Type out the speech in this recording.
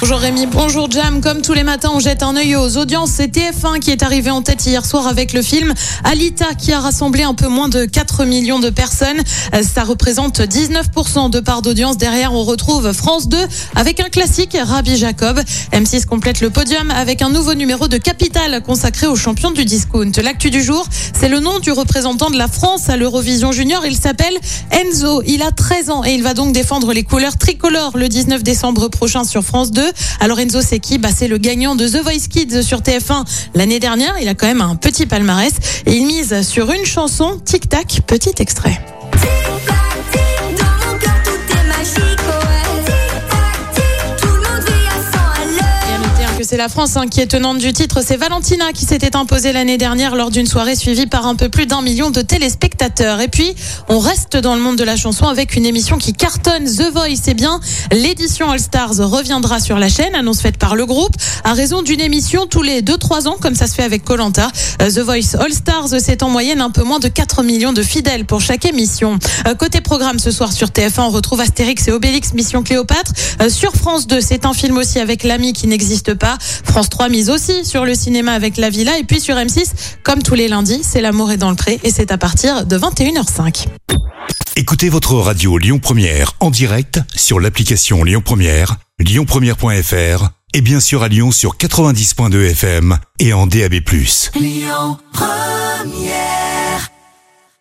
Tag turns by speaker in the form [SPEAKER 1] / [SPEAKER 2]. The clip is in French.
[SPEAKER 1] Bonjour Rémi, bonjour Jam. Comme tous les matins, on jette un œil aux audiences. C'est TF1 qui est arrivé en tête hier soir avec le film Alita qui a rassemblé un peu moins de 4 millions de personnes. Euh, Ça représente 19% de part d'audience. Derrière, on retrouve France 2 avec un classique, Rabbi Jacob. M6 complète le podium avec un nouveau numéro de Capital consacré aux champions du discount. L'actu du jour, c'est le nom du représentant de la France à l'Eurovision Junior. Il s'appelle Enzo. Il a 13 ans et il va donc défendre les couleurs tricolores le 19 décembre prochain sur France 2. Alors Enzo, bah, C'est le gagnant de The Voice Kids sur TF1 l'année dernière. Il a quand même un petit palmarès et il mise sur une chanson Tic Tac, petit extrait. C'est la France hein, qui est tenante du titre. C'est Valentina qui s'était imposée l'année dernière lors d'une soirée suivie par un peu plus d'un million de téléspectateurs. Et puis, on reste dans le monde de la chanson avec une émission qui cartonne The Voice. C'est bien, l'édition All Stars reviendra sur la chaîne, annonce faite par le groupe, à raison d'une émission tous les 2-3 ans, comme ça se fait avec Colanta. The Voice All Stars, c'est en moyenne un peu moins de 4 millions de fidèles pour chaque émission. Euh, Côté programme, ce soir sur TF1, on retrouve Astérix et Obélix, Mission Cléopâtre. Euh, Sur France 2, c'est un film aussi avec l'ami qui n'existe pas. France 3 mise aussi sur le cinéma avec La Villa. Et puis sur M6, comme tous les lundis, c'est L'amour est dans le pré et c'est à partir de 21h05.
[SPEAKER 2] Écoutez votre radio Lyon Première en direct sur l'application Lyon Première, lyonpremière.fr et bien sûr à Lyon sur 90.2 FM et en DAB+.
[SPEAKER 3] Première